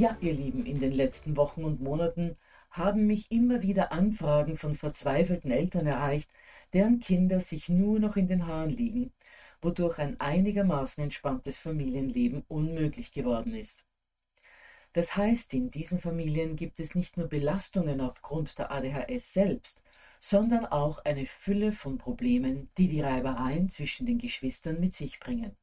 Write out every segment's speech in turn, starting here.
Ja, ihr Lieben, in den letzten Wochen und Monaten haben mich immer wieder Anfragen von verzweifelten Eltern erreicht, deren Kinder sich nur noch in den Haaren liegen, wodurch ein einigermaßen entspanntes Familienleben unmöglich geworden ist. Das heißt, in diesen Familien gibt es nicht nur Belastungen aufgrund der ADHS selbst, sondern auch eine Fülle von Problemen, die die Reibereien zwischen den Geschwistern mit sich bringen.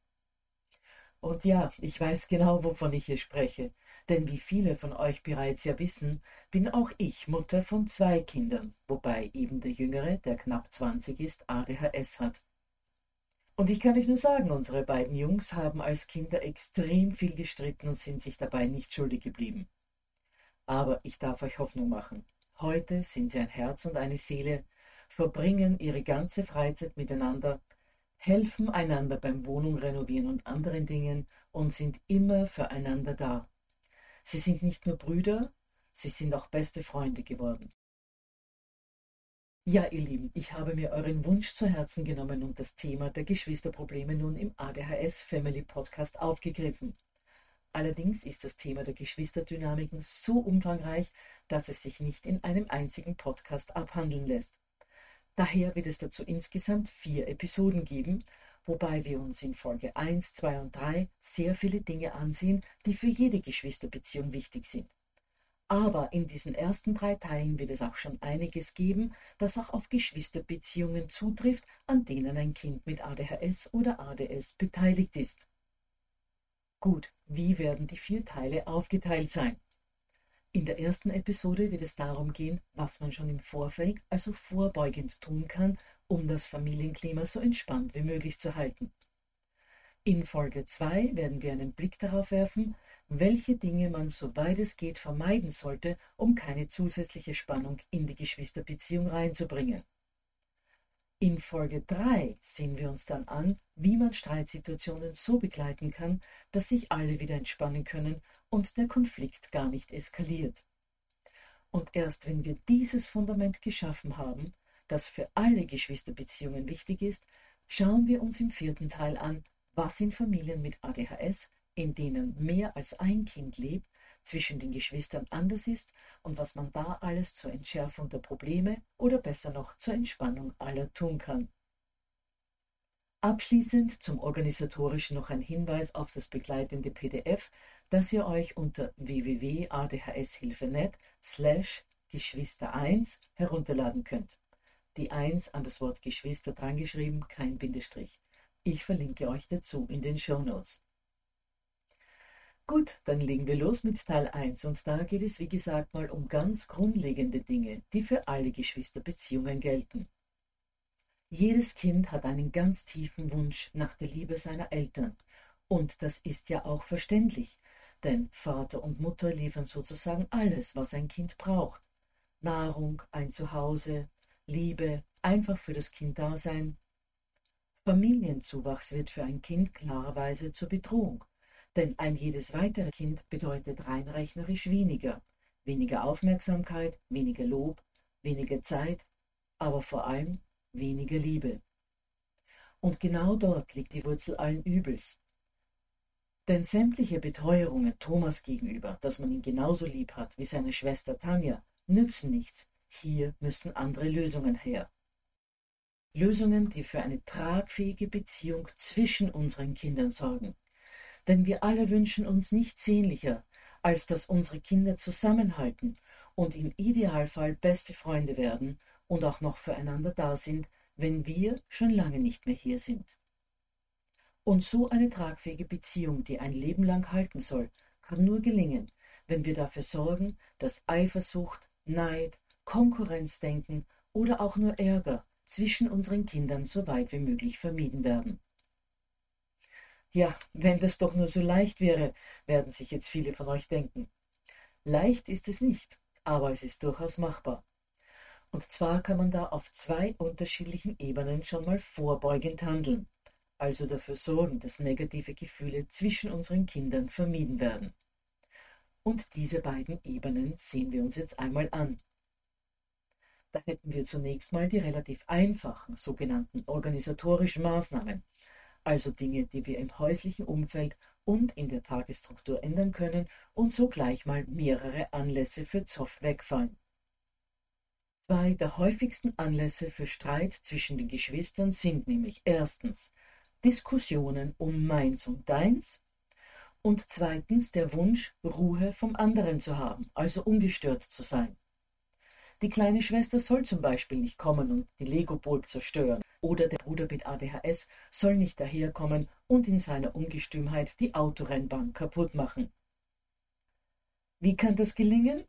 Und ja, ich weiß genau, wovon ich hier spreche. Denn wie viele von euch bereits ja wissen, bin auch ich Mutter von zwei Kindern, wobei eben der Jüngere, der knapp 20 ist, ADHS hat. Und ich kann euch nur sagen, unsere beiden Jungs haben als Kinder extrem viel gestritten und sind sich dabei nicht schuldig geblieben. Aber ich darf euch Hoffnung machen. Heute sind sie ein Herz und eine Seele, verbringen ihre ganze Freizeit miteinander, helfen einander beim Wohnung renovieren und anderen Dingen und sind immer füreinander da. Sie sind nicht nur Brüder, sie sind auch beste Freunde geworden. Ja, ihr Lieben, ich habe mir euren Wunsch zu Herzen genommen und das Thema der Geschwisterprobleme nun im ADHS Family Podcast aufgegriffen. Allerdings ist das Thema der Geschwisterdynamiken so umfangreich, dass es sich nicht in einem einzigen Podcast abhandeln lässt. Daher wird es dazu insgesamt vier Episoden geben, wobei wir uns in Folge 1, 2 und 3 sehr viele Dinge ansehen, die für jede Geschwisterbeziehung wichtig sind. Aber in diesen ersten drei Teilen wird es auch schon einiges geben, das auch auf Geschwisterbeziehungen zutrifft, an denen ein Kind mit ADHS oder ADS beteiligt ist. Gut, wie werden die vier Teile aufgeteilt sein? In der ersten Episode wird es darum gehen, was man schon im Vorfeld, also vorbeugend tun kann, um das Familienklima so entspannt wie möglich zu halten. In Folge 2 werden wir einen Blick darauf werfen, welche Dinge man soweit es geht vermeiden sollte, um keine zusätzliche Spannung in die Geschwisterbeziehung reinzubringen. In Folge 3 sehen wir uns dann an, wie man Streitsituationen so begleiten kann, dass sich alle wieder entspannen können und der Konflikt gar nicht eskaliert. Und erst wenn wir dieses Fundament geschaffen haben, das für alle Geschwisterbeziehungen wichtig ist, schauen wir uns im vierten Teil an, was in Familien mit ADHS, in denen mehr als ein Kind lebt, zwischen den Geschwistern anders ist und was man da alles zur Entschärfung der Probleme oder besser noch zur Entspannung aller tun kann. Abschließend zum organisatorischen noch ein Hinweis auf das begleitende PDF, das ihr euch unter www.adhshilfe.net slash Geschwister 1 herunterladen könnt die Eins an das Wort Geschwister drangeschrieben, kein Bindestrich. Ich verlinke euch dazu in den Show Notes. Gut, dann legen wir los mit Teil 1 und da geht es wie gesagt mal um ganz grundlegende Dinge, die für alle Geschwisterbeziehungen gelten. Jedes Kind hat einen ganz tiefen Wunsch nach der Liebe seiner Eltern und das ist ja auch verständlich, denn Vater und Mutter liefern sozusagen alles, was ein Kind braucht. Nahrung, ein Zuhause, Liebe, einfach für das Kind da sein. Familienzuwachs wird für ein Kind klarerweise zur Bedrohung denn ein jedes weitere Kind bedeutet rein rechnerisch weniger. Weniger Aufmerksamkeit, weniger Lob, weniger Zeit, aber vor allem weniger Liebe. Und genau dort liegt die Wurzel allen Übels. Denn sämtliche Beteuerungen Thomas gegenüber, dass man ihn genauso lieb hat wie seine Schwester Tanja, nützen nichts. Hier müssen andere Lösungen her. Lösungen, die für eine tragfähige Beziehung zwischen unseren Kindern sorgen, denn wir alle wünschen uns nichts sehnlicher, als dass unsere Kinder zusammenhalten und im Idealfall beste Freunde werden und auch noch füreinander da sind, wenn wir schon lange nicht mehr hier sind. Und so eine tragfähige Beziehung, die ein Leben lang halten soll, kann nur gelingen, wenn wir dafür sorgen, dass Eifersucht, Neid, Konkurrenzdenken oder auch nur Ärger zwischen unseren Kindern so weit wie möglich vermieden werden. Ja, wenn das doch nur so leicht wäre, werden sich jetzt viele von euch denken. Leicht ist es nicht, aber es ist durchaus machbar. Und zwar kann man da auf zwei unterschiedlichen Ebenen schon mal vorbeugend handeln, also dafür sorgen, dass negative Gefühle zwischen unseren Kindern vermieden werden. Und diese beiden Ebenen sehen wir uns jetzt einmal an. Da hätten wir zunächst mal die relativ einfachen sogenannten organisatorischen Maßnahmen, also Dinge, die wir im häuslichen Umfeld und in der Tagesstruktur ändern können und so gleich mal mehrere Anlässe für Zoff wegfallen. Zwei der häufigsten Anlässe für Streit zwischen den Geschwistern sind nämlich erstens Diskussionen um meins und deins und zweitens der Wunsch, Ruhe vom anderen zu haben, also ungestört zu sein. Die kleine Schwester soll zum Beispiel nicht kommen und die Lego-Burg zerstören oder der Bruder mit ADHS soll nicht daherkommen und in seiner Ungestümheit die Autorennbahn kaputt machen. Wie kann das gelingen?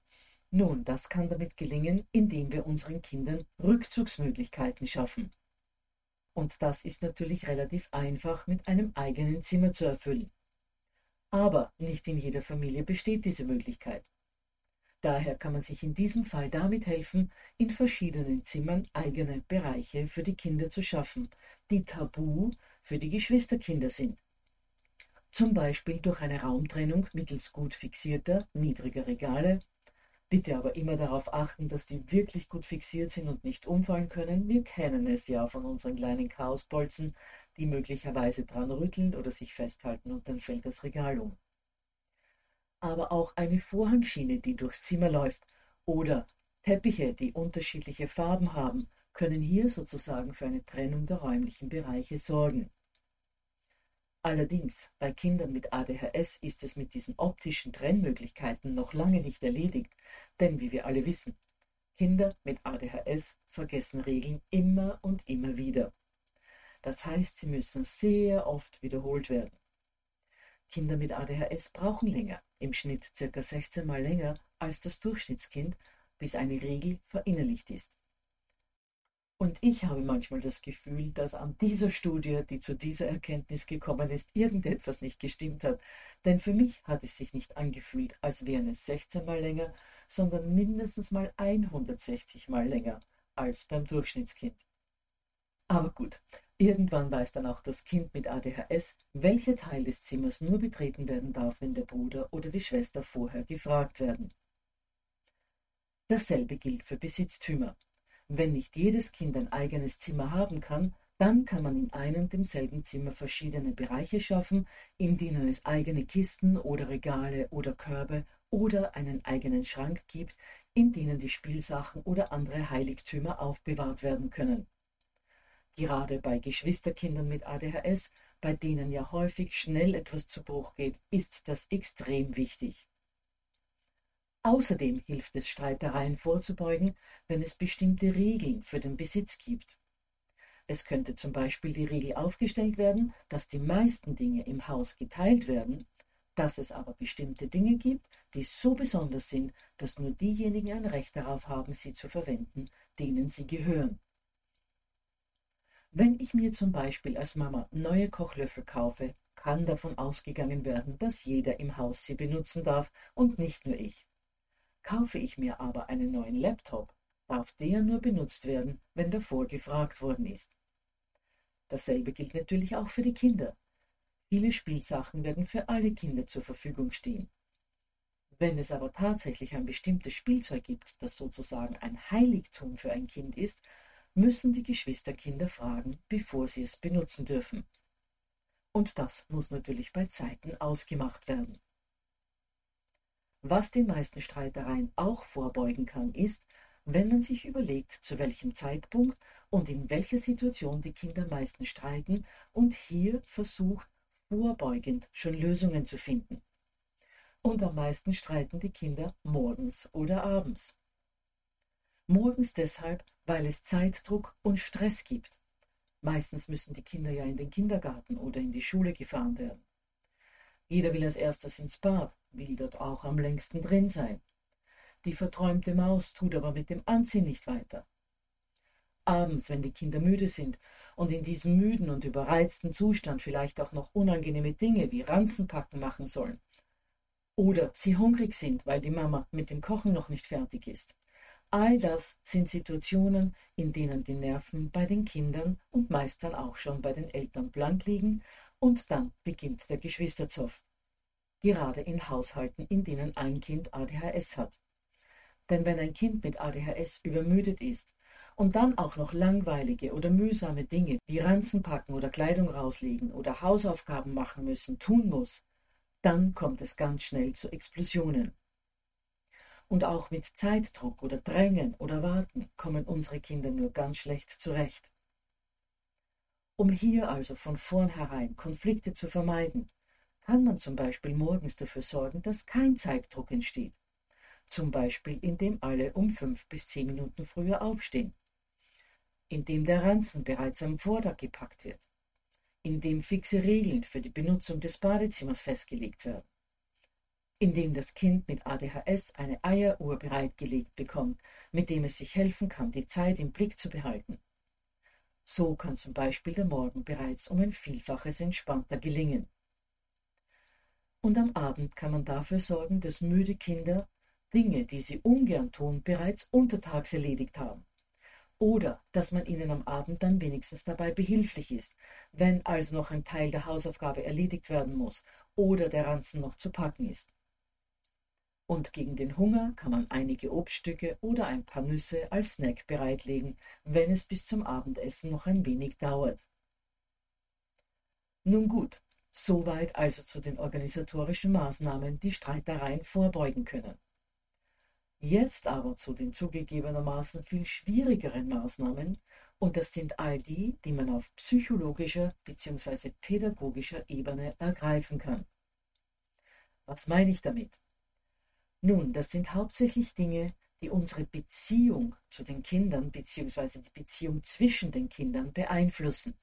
Nun, das kann damit gelingen, indem wir unseren Kindern Rückzugsmöglichkeiten schaffen. Und das ist natürlich relativ einfach mit einem eigenen Zimmer zu erfüllen. Aber nicht in jeder Familie besteht diese Möglichkeit. Daher kann man sich in diesem Fall damit helfen, in verschiedenen Zimmern eigene Bereiche für die Kinder zu schaffen, die tabu für die Geschwisterkinder sind. Zum Beispiel durch eine Raumtrennung mittels gut fixierter, niedriger Regale. Bitte aber immer darauf achten, dass die wirklich gut fixiert sind und nicht umfallen können. Wir kennen es ja von unseren kleinen Chaosbolzen, die möglicherweise dran rütteln oder sich festhalten und dann fällt das Regal um aber auch eine Vorhangschiene, die durchs Zimmer läuft, oder Teppiche, die unterschiedliche Farben haben, können hier sozusagen für eine Trennung der räumlichen Bereiche sorgen. Allerdings, bei Kindern mit ADHS ist es mit diesen optischen Trennmöglichkeiten noch lange nicht erledigt, denn wie wir alle wissen, Kinder mit ADHS vergessen Regeln immer und immer wieder. Das heißt, sie müssen sehr oft wiederholt werden. Kinder mit ADHS brauchen länger, im Schnitt circa 16 Mal länger als das Durchschnittskind, bis eine Regel verinnerlicht ist. Und ich habe manchmal das Gefühl, dass an dieser Studie, die zu dieser Erkenntnis gekommen ist, irgendetwas nicht gestimmt hat. Denn für mich hat es sich nicht angefühlt, als wären es 16 Mal länger, sondern mindestens mal 160 Mal länger als beim Durchschnittskind. Aber gut, Irgendwann weiß dann auch das Kind mit ADHS, welcher Teil des Zimmers nur betreten werden darf, wenn der Bruder oder die Schwester vorher gefragt werden. Dasselbe gilt für Besitztümer. Wenn nicht jedes Kind ein eigenes Zimmer haben kann, dann kann man in einem und demselben Zimmer verschiedene Bereiche schaffen, in denen es eigene Kisten oder Regale oder Körbe oder einen eigenen Schrank gibt, in denen die Spielsachen oder andere Heiligtümer aufbewahrt werden können. Gerade bei Geschwisterkindern mit ADHS, bei denen ja häufig schnell etwas zu Bruch geht, ist das extrem wichtig. Außerdem hilft es, Streitereien vorzubeugen, wenn es bestimmte Regeln für den Besitz gibt. Es könnte zum Beispiel die Regel aufgestellt werden, dass die meisten Dinge im Haus geteilt werden, dass es aber bestimmte Dinge gibt, die so besonders sind, dass nur diejenigen ein Recht darauf haben, sie zu verwenden, denen sie gehören. Wenn ich mir zum Beispiel als Mama neue Kochlöffel kaufe, kann davon ausgegangen werden, dass jeder im Haus sie benutzen darf und nicht nur ich. Kaufe ich mir aber einen neuen Laptop, darf der nur benutzt werden, wenn davor gefragt worden ist. Dasselbe gilt natürlich auch für die Kinder. Viele Spielsachen werden für alle Kinder zur Verfügung stehen. Wenn es aber tatsächlich ein bestimmtes Spielzeug gibt, das sozusagen ein Heiligtum für ein Kind ist, müssen die Geschwisterkinder fragen, bevor sie es benutzen dürfen. Und das muss natürlich bei Zeiten ausgemacht werden. Was den meisten Streitereien auch vorbeugen kann, ist, wenn man sich überlegt, zu welchem Zeitpunkt und in welcher Situation die Kinder meistens streiten und hier versucht, vorbeugend schon Lösungen zu finden. Und am meisten streiten die Kinder morgens oder abends. Morgens deshalb, weil es Zeitdruck und Stress gibt. Meistens müssen die Kinder ja in den Kindergarten oder in die Schule gefahren werden. Jeder will als erstes ins Bad, will dort auch am längsten drin sein. Die verträumte Maus tut aber mit dem Anziehen nicht weiter. Abends, wenn die Kinder müde sind und in diesem müden und überreizten Zustand vielleicht auch noch unangenehme Dinge wie Ranzenpacken machen sollen. Oder sie hungrig sind, weil die Mama mit dem Kochen noch nicht fertig ist. All das sind Situationen, in denen die Nerven bei den Kindern und meist dann auch schon bei den Eltern blank liegen und dann beginnt der Geschwisterzoff. Gerade in Haushalten, in denen ein Kind ADHS hat. Denn wenn ein Kind mit ADHS übermüdet ist und dann auch noch langweilige oder mühsame Dinge wie Ranzen packen oder Kleidung rauslegen oder Hausaufgaben machen müssen, tun muss, dann kommt es ganz schnell zu Explosionen. Und auch mit Zeitdruck oder Drängen oder Warten kommen unsere Kinder nur ganz schlecht zurecht. Um hier also von vornherein Konflikte zu vermeiden, kann man zum Beispiel morgens dafür sorgen, dass kein Zeitdruck entsteht. Zum Beispiel indem alle um fünf bis zehn Minuten früher aufstehen, indem der Ranzen bereits am Vordach gepackt wird, indem fixe Regeln für die Benutzung des Badezimmers festgelegt werden, indem das Kind mit ADHS eine Eieruhr bereitgelegt bekommt, mit dem es sich helfen kann, die Zeit im Blick zu behalten. So kann zum Beispiel der Morgen bereits um ein Vielfaches entspannter gelingen. Und am Abend kann man dafür sorgen, dass müde Kinder Dinge, die sie ungern tun, bereits untertags erledigt haben. Oder dass man ihnen am Abend dann wenigstens dabei behilflich ist, wenn also noch ein Teil der Hausaufgabe erledigt werden muss oder der Ranzen noch zu packen ist. Und gegen den Hunger kann man einige Obststücke oder ein paar Nüsse als Snack bereitlegen, wenn es bis zum Abendessen noch ein wenig dauert. Nun gut, soweit also zu den organisatorischen Maßnahmen, die Streitereien vorbeugen können. Jetzt aber zu den zugegebenermaßen viel schwierigeren Maßnahmen, und das sind all die, die man auf psychologischer bzw. pädagogischer Ebene ergreifen kann. Was meine ich damit? Nun, das sind hauptsächlich Dinge, die unsere Beziehung zu den Kindern bzw. die Beziehung zwischen den Kindern beeinflussen.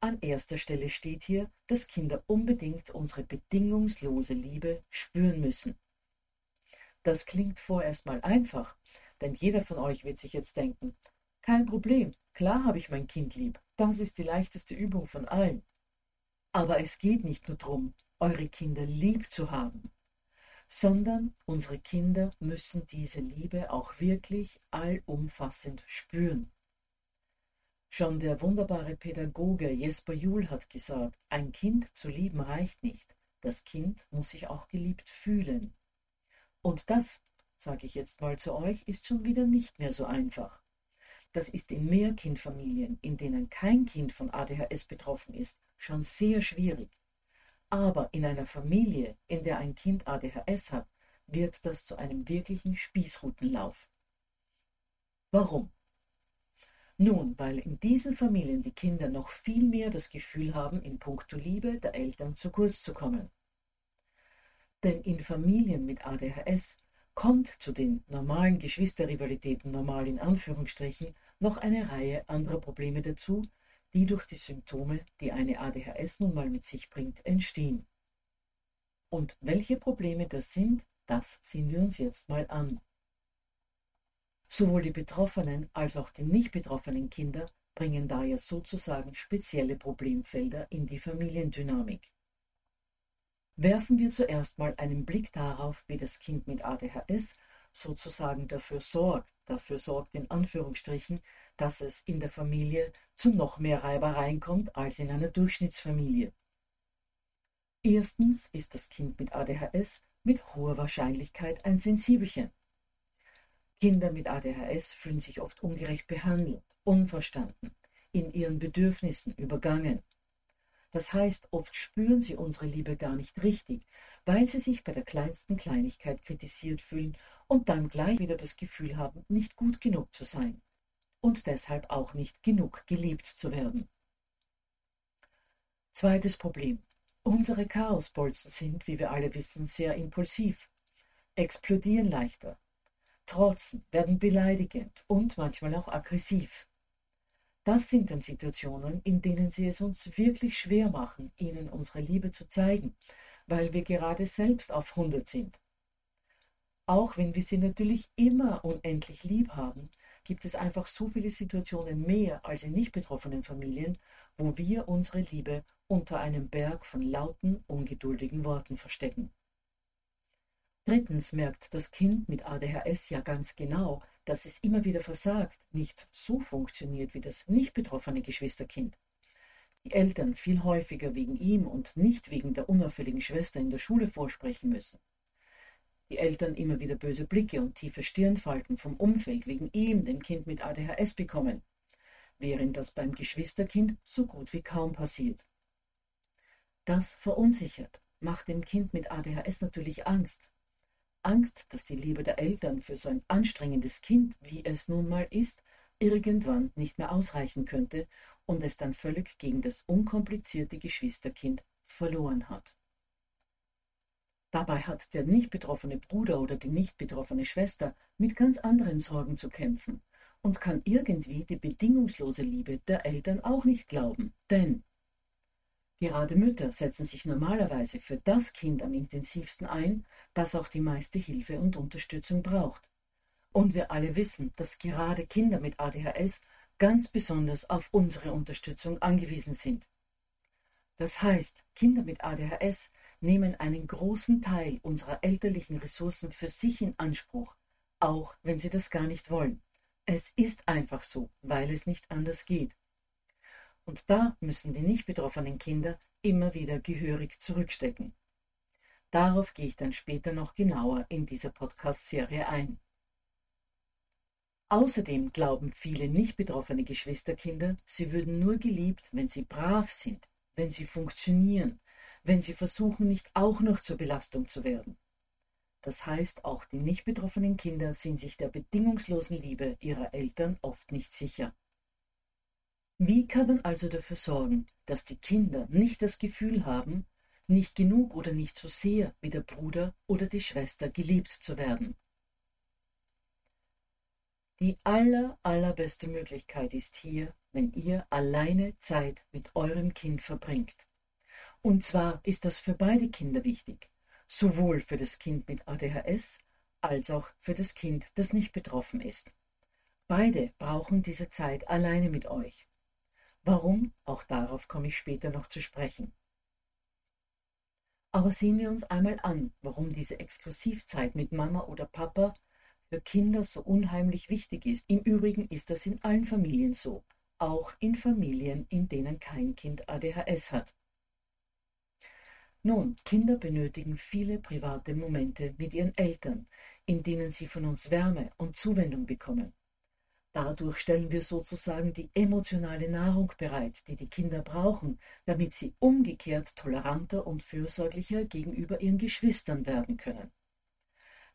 An erster Stelle steht hier, dass Kinder unbedingt unsere bedingungslose Liebe spüren müssen. Das klingt vorerst mal einfach, denn jeder von euch wird sich jetzt denken, kein Problem, klar habe ich mein Kind lieb, das ist die leichteste Übung von allen. Aber es geht nicht nur darum, eure Kinder lieb zu haben, sondern unsere Kinder müssen diese Liebe auch wirklich allumfassend spüren. Schon der wunderbare Pädagoge Jesper Juhl hat gesagt, ein Kind zu lieben reicht nicht, das Kind muss sich auch geliebt fühlen. Und das, sage ich jetzt mal zu euch, ist schon wieder nicht mehr so einfach. Das ist in Mehrkindfamilien, in denen kein Kind von ADHS betroffen ist, schon sehr schwierig. Aber in einer Familie, in der ein Kind ADHS hat, wird das zu einem wirklichen Spießrutenlauf. Warum? Nun, weil in diesen Familien die Kinder noch viel mehr das Gefühl haben, in puncto Liebe der Eltern zu kurz zu kommen. Denn in Familien mit ADHS kommt zu den normalen Geschwisterrivalitäten, normal in Anführungsstrichen, noch eine Reihe anderer Probleme dazu, die durch die Symptome, die eine ADHS nun mal mit sich bringt, entstehen. Und welche Probleme das sind, das sehen wir uns jetzt mal an. Sowohl die betroffenen als auch die nicht betroffenen Kinder bringen daher sozusagen spezielle Problemfelder in die Familiendynamik. Werfen wir zuerst mal einen Blick darauf, wie das Kind mit ADHS sozusagen dafür sorgt, dafür sorgt in Anführungsstrichen, dass es in der Familie zu noch mehr Reibereien kommt als in einer Durchschnittsfamilie. Erstens ist das Kind mit ADHS mit hoher Wahrscheinlichkeit ein Sensibelchen. Kinder mit ADHS fühlen sich oft ungerecht behandelt, unverstanden, in ihren Bedürfnissen übergangen. Das heißt, oft spüren sie unsere Liebe gar nicht richtig, weil sie sich bei der kleinsten Kleinigkeit kritisiert fühlen und dann gleich wieder das Gefühl haben, nicht gut genug zu sein und deshalb auch nicht genug geliebt zu werden. Zweites Problem. Unsere Chaosbolzen sind, wie wir alle wissen, sehr impulsiv, explodieren leichter, trotzen, werden beleidigend und manchmal auch aggressiv. Das sind dann Situationen, in denen sie es uns wirklich schwer machen, ihnen unsere Liebe zu zeigen, weil wir gerade selbst auf 100 sind. Auch wenn wir sie natürlich immer unendlich lieb haben, gibt es einfach so viele Situationen mehr als in nicht betroffenen Familien, wo wir unsere Liebe unter einem Berg von lauten, ungeduldigen Worten verstecken. Drittens merkt das Kind mit ADHS ja ganz genau, dass es immer wieder versagt, nicht so funktioniert wie das nicht betroffene Geschwisterkind. Die Eltern viel häufiger wegen ihm und nicht wegen der unauffälligen Schwester in der Schule vorsprechen müssen. Die Eltern immer wieder böse Blicke und tiefe Stirnfalten vom Umfeld wegen ihm, dem Kind mit ADHS, bekommen, während das beim Geschwisterkind so gut wie kaum passiert. Das verunsichert, macht dem Kind mit ADHS natürlich Angst Angst, dass die Liebe der Eltern für so ein anstrengendes Kind, wie es nun mal ist, irgendwann nicht mehr ausreichen könnte und es dann völlig gegen das unkomplizierte Geschwisterkind verloren hat. Dabei hat der nicht betroffene Bruder oder die nicht betroffene Schwester mit ganz anderen Sorgen zu kämpfen und kann irgendwie die bedingungslose Liebe der Eltern auch nicht glauben, denn Gerade Mütter setzen sich normalerweise für das Kind am intensivsten ein, das auch die meiste Hilfe und Unterstützung braucht. Und wir alle wissen, dass gerade Kinder mit ADHS ganz besonders auf unsere Unterstützung angewiesen sind. Das heißt, Kinder mit ADHS nehmen einen großen Teil unserer elterlichen Ressourcen für sich in Anspruch, auch wenn sie das gar nicht wollen. Es ist einfach so, weil es nicht anders geht. Und da müssen die nicht betroffenen Kinder immer wieder gehörig zurückstecken. Darauf gehe ich dann später noch genauer in dieser Podcast-Serie ein. Außerdem glauben viele nicht betroffene Geschwisterkinder, sie würden nur geliebt, wenn sie brav sind, wenn sie funktionieren, wenn sie versuchen, nicht auch noch zur Belastung zu werden. Das heißt, auch die nicht betroffenen Kinder sind sich der bedingungslosen Liebe ihrer Eltern oft nicht sicher. Wie kann man also dafür sorgen, dass die Kinder nicht das Gefühl haben, nicht genug oder nicht so sehr wie der Bruder oder die Schwester geliebt zu werden? Die aller, allerbeste Möglichkeit ist hier, wenn ihr alleine Zeit mit eurem Kind verbringt. Und zwar ist das für beide Kinder wichtig, sowohl für das Kind mit ADHS als auch für das Kind, das nicht betroffen ist. Beide brauchen diese Zeit alleine mit euch. Warum? Auch darauf komme ich später noch zu sprechen. Aber sehen wir uns einmal an, warum diese Exklusivzeit mit Mama oder Papa für Kinder so unheimlich wichtig ist. Im Übrigen ist das in allen Familien so, auch in Familien, in denen kein Kind ADHS hat. Nun, Kinder benötigen viele private Momente mit ihren Eltern, in denen sie von uns Wärme und Zuwendung bekommen. Dadurch stellen wir sozusagen die emotionale Nahrung bereit, die die Kinder brauchen, damit sie umgekehrt toleranter und fürsorglicher gegenüber ihren Geschwistern werden können.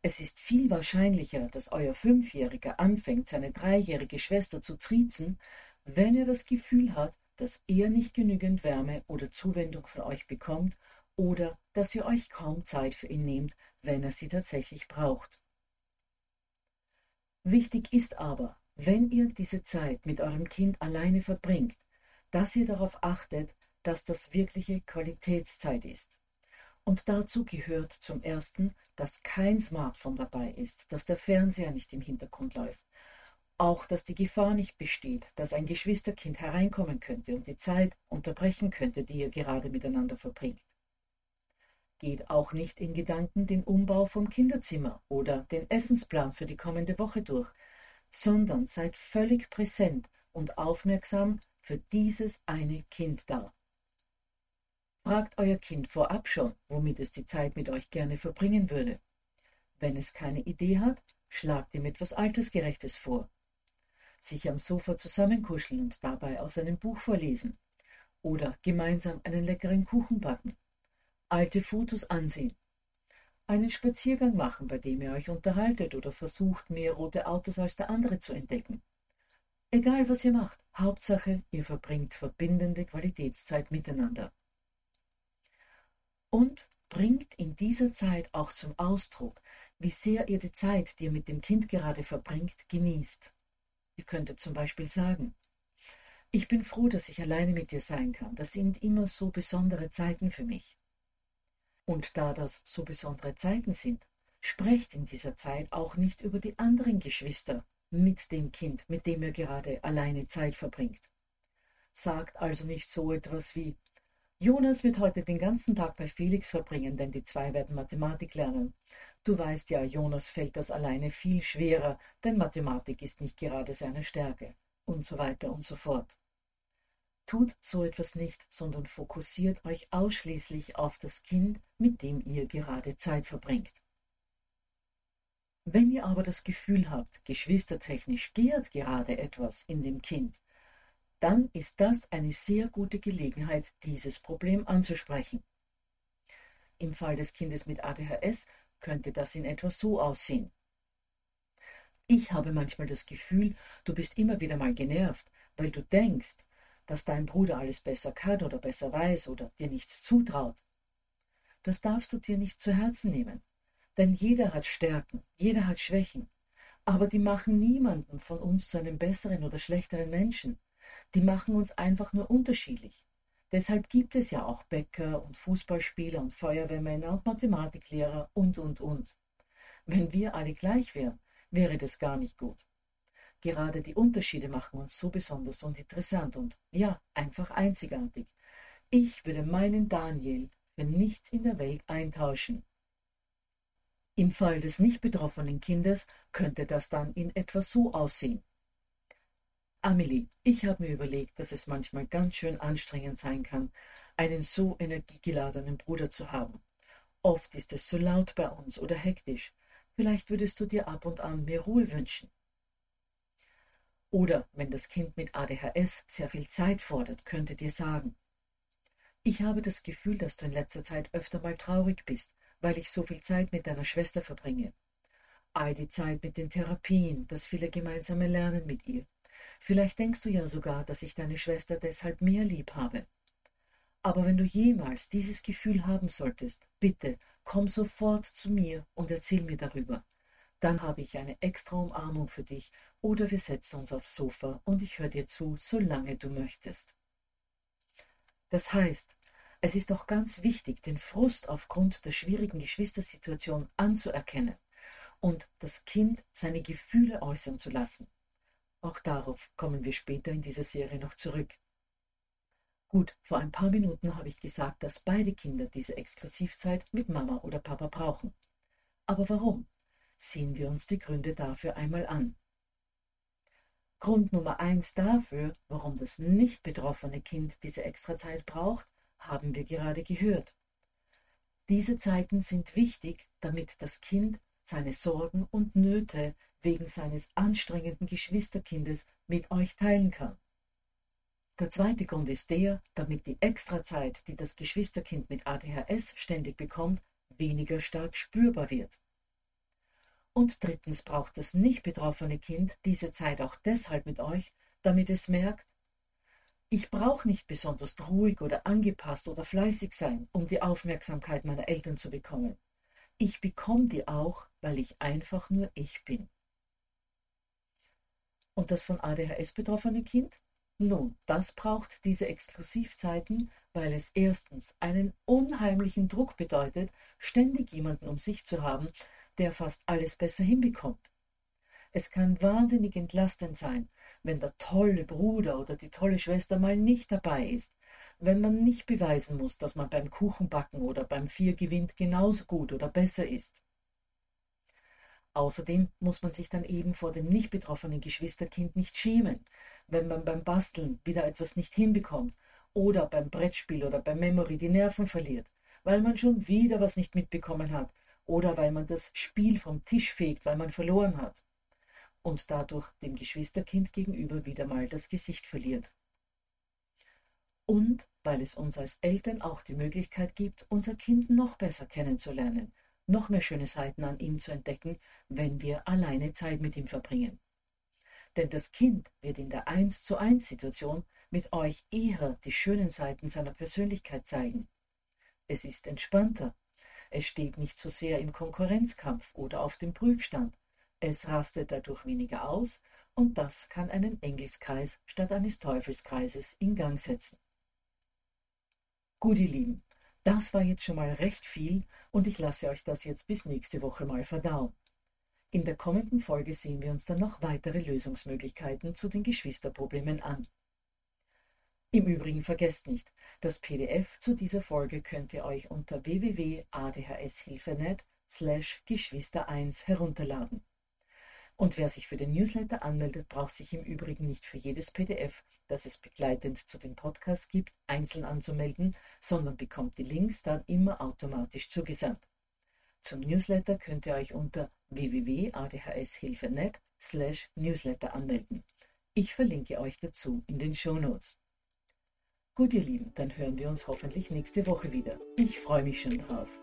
Es ist viel wahrscheinlicher, dass euer Fünfjähriger anfängt, seine dreijährige Schwester zu triezen, wenn er das Gefühl hat, dass er nicht genügend Wärme oder Zuwendung von euch bekommt oder dass ihr euch kaum Zeit für ihn nehmt, wenn er sie tatsächlich braucht. Wichtig ist aber, wenn ihr diese Zeit mit eurem Kind alleine verbringt, dass ihr darauf achtet, dass das wirkliche Qualitätszeit ist. Und dazu gehört zum ersten, dass kein Smartphone dabei ist, dass der Fernseher nicht im Hintergrund läuft. Auch, dass die Gefahr nicht besteht, dass ein Geschwisterkind hereinkommen könnte und die Zeit unterbrechen könnte, die ihr gerade miteinander verbringt. Geht auch nicht in Gedanken den Umbau vom Kinderzimmer oder den Essensplan für die kommende Woche durch, sondern seid völlig präsent und aufmerksam für dieses eine Kind da. Fragt euer Kind vorab schon, womit es die Zeit mit euch gerne verbringen würde. Wenn es keine Idee hat, schlagt ihm etwas Altersgerechtes vor. Sich am Sofa zusammenkuscheln und dabei aus einem Buch vorlesen. Oder gemeinsam einen leckeren Kuchen backen. Alte Fotos ansehen. Einen Spaziergang machen, bei dem ihr euch unterhaltet oder versucht, mehr rote Autos als der andere zu entdecken. Egal was ihr macht, Hauptsache, ihr verbringt verbindende Qualitätszeit miteinander und bringt in dieser Zeit auch zum Ausdruck, wie sehr ihr die Zeit, die ihr mit dem Kind gerade verbringt, genießt. Ihr könntet zum Beispiel sagen, ich bin froh, dass ich alleine mit dir sein kann. Das sind immer so besondere Zeiten für mich. Und da das so besondere Zeiten sind, sprecht in dieser Zeit auch nicht über die anderen Geschwister mit dem Kind, mit dem ihr gerade alleine Zeit verbringt. Sagt also nicht so etwas wie Jonas wird heute den ganzen Tag bei Felix verbringen, denn die zwei werden Mathematik lernen. Du weißt ja, Jonas fällt das alleine viel schwerer, denn Mathematik ist nicht gerade seine Stärke. Und so weiter und so fort. Tut so etwas nicht, sondern fokussiert euch ausschließlich auf das Kind, mit dem ihr gerade Zeit verbringt. Wenn ihr aber das Gefühl habt, geschwistertechnisch gärt gerade etwas in dem Kind, dann ist das eine sehr gute Gelegenheit, dieses Problem anzusprechen. Im Fall des Kindes mit ADHS könnte das in etwa so aussehen. Ich habe manchmal das Gefühl, du bist immer wieder mal genervt, weil du denkst, dass dein Bruder alles besser kann oder besser weiß oder dir nichts zutraut. Das darfst du dir nicht zu Herzen nehmen, denn jeder hat Stärken, jeder hat Schwächen, aber die machen niemanden von uns zu einem besseren oder schlechteren Menschen die machen uns einfach nur unterschiedlich. Deshalb gibt es ja auch Bäcker und Fußballspieler und Feuerwehrmänner und Mathematiklehrer und, und, und. Wenn wir alle gleich wären, wäre das gar nicht gut. Gerade die Unterschiede machen uns so besonders und interessant und ja, einfach einzigartig. Ich würde meinen Daniel für nichts in der Welt eintauschen. Im Fall des nicht betroffenen Kindes könnte das dann in etwa so aussehen. Amelie, ich habe mir überlegt, dass es manchmal ganz schön anstrengend sein kann, einen so energiegeladenen Bruder zu haben. Oft ist es so laut bei uns oder hektisch. Vielleicht würdest du dir ab und an mehr Ruhe wünschen. Oder wenn das Kind mit ADHS sehr viel Zeit fordert, könnte dir sagen, ich habe das Gefühl, dass du in letzter Zeit öfter mal traurig bist, weil ich so viel Zeit mit deiner Schwester verbringe. All die Zeit mit den Therapien, das viele gemeinsame Lernen mit ihr, Vielleicht denkst du ja sogar, dass ich deine Schwester deshalb mehr lieb habe. Aber wenn du jemals dieses Gefühl haben solltest, bitte komm sofort zu mir und erzähl mir darüber. Dann habe ich eine extra Umarmung für dich oder wir setzen uns aufs Sofa und ich höre dir zu, solange du möchtest. Das heißt, es ist auch ganz wichtig, den Frust aufgrund der schwierigen Geschwistersituation anzuerkennen und das Kind seine Gefühle äußern zu lassen. Auch darauf kommen wir später in dieser Serie noch zurück. Gut, vor ein paar Minuten habe ich gesagt, dass beide Kinder diese Exklusivzeit mit Mama oder Papa brauchen. Aber warum? Sehen wir uns die Gründe dafür einmal an. Grund Nummer eins dafür, warum das nicht betroffene Kind diese Extrazeit braucht, haben wir gerade gehört. Diese Zeiten sind wichtig, damit das Kind seine Sorgen und Nöte wegen seines anstrengenden Geschwisterkindes mit euch teilen kann. Der zweite Grund ist der, damit die Extrazeit, die das Geschwisterkind mit ADHS ständig bekommt, weniger stark spürbar wird. Und drittens braucht das nicht betroffene Kind diese Zeit auch deshalb mit euch, damit es merkt, ich brauche nicht besonders ruhig oder angepasst oder fleißig sein, um die Aufmerksamkeit meiner Eltern zu bekommen. Ich bekomme die auch, weil ich einfach nur ich bin. Und das von ADHS betroffene Kind? Nun, das braucht diese Exklusivzeiten, weil es erstens einen unheimlichen Druck bedeutet, ständig jemanden um sich zu haben, der fast alles besser hinbekommt. Es kann wahnsinnig entlastend sein, wenn der tolle Bruder oder die tolle Schwester mal nicht dabei ist, wenn man nicht beweisen muss, dass man beim Kuchenbacken oder beim Viergewinn genauso gut oder besser ist. Außerdem muss man sich dann eben vor dem nicht betroffenen Geschwisterkind nicht schämen, wenn man beim Basteln wieder etwas nicht hinbekommt oder beim Brettspiel oder beim Memory die Nerven verliert, weil man schon wieder was nicht mitbekommen hat oder weil man das Spiel vom Tisch fegt, weil man verloren hat und dadurch dem Geschwisterkind gegenüber wieder mal das Gesicht verliert. Und weil es uns als Eltern auch die Möglichkeit gibt, unser Kind noch besser kennenzulernen, noch mehr schöne Seiten an ihm zu entdecken, wenn wir alleine Zeit mit ihm verbringen. Denn das Kind wird in der Eins zu eins Situation mit euch eher die schönen Seiten seiner Persönlichkeit zeigen. Es ist entspannter. Es steht nicht so sehr im Konkurrenzkampf oder auf dem Prüfstand. Es rastet dadurch weniger aus und das kann einen Engelskreis statt eines Teufelskreises in Gang setzen. Gut, ihr Lieben, das war jetzt schon mal recht viel und ich lasse euch das jetzt bis nächste Woche mal verdauen. In der kommenden Folge sehen wir uns dann noch weitere Lösungsmöglichkeiten zu den Geschwisterproblemen an. Im Übrigen vergesst nicht, das PDF zu dieser Folge könnt ihr euch unter www.adhshilfenet slash Geschwister 1 herunterladen. Und wer sich für den Newsletter anmeldet, braucht sich im Übrigen nicht für jedes PDF, das es begleitend zu dem Podcast gibt, einzeln anzumelden, sondern bekommt die Links dann immer automatisch zugesandt. Zum Newsletter könnt ihr euch unter www.adhshilfe.net slash Newsletter anmelden. Ich verlinke euch dazu in den Show Notes. Gut, ihr Lieben, dann hören wir uns hoffentlich nächste Woche wieder. Ich freue mich schon drauf.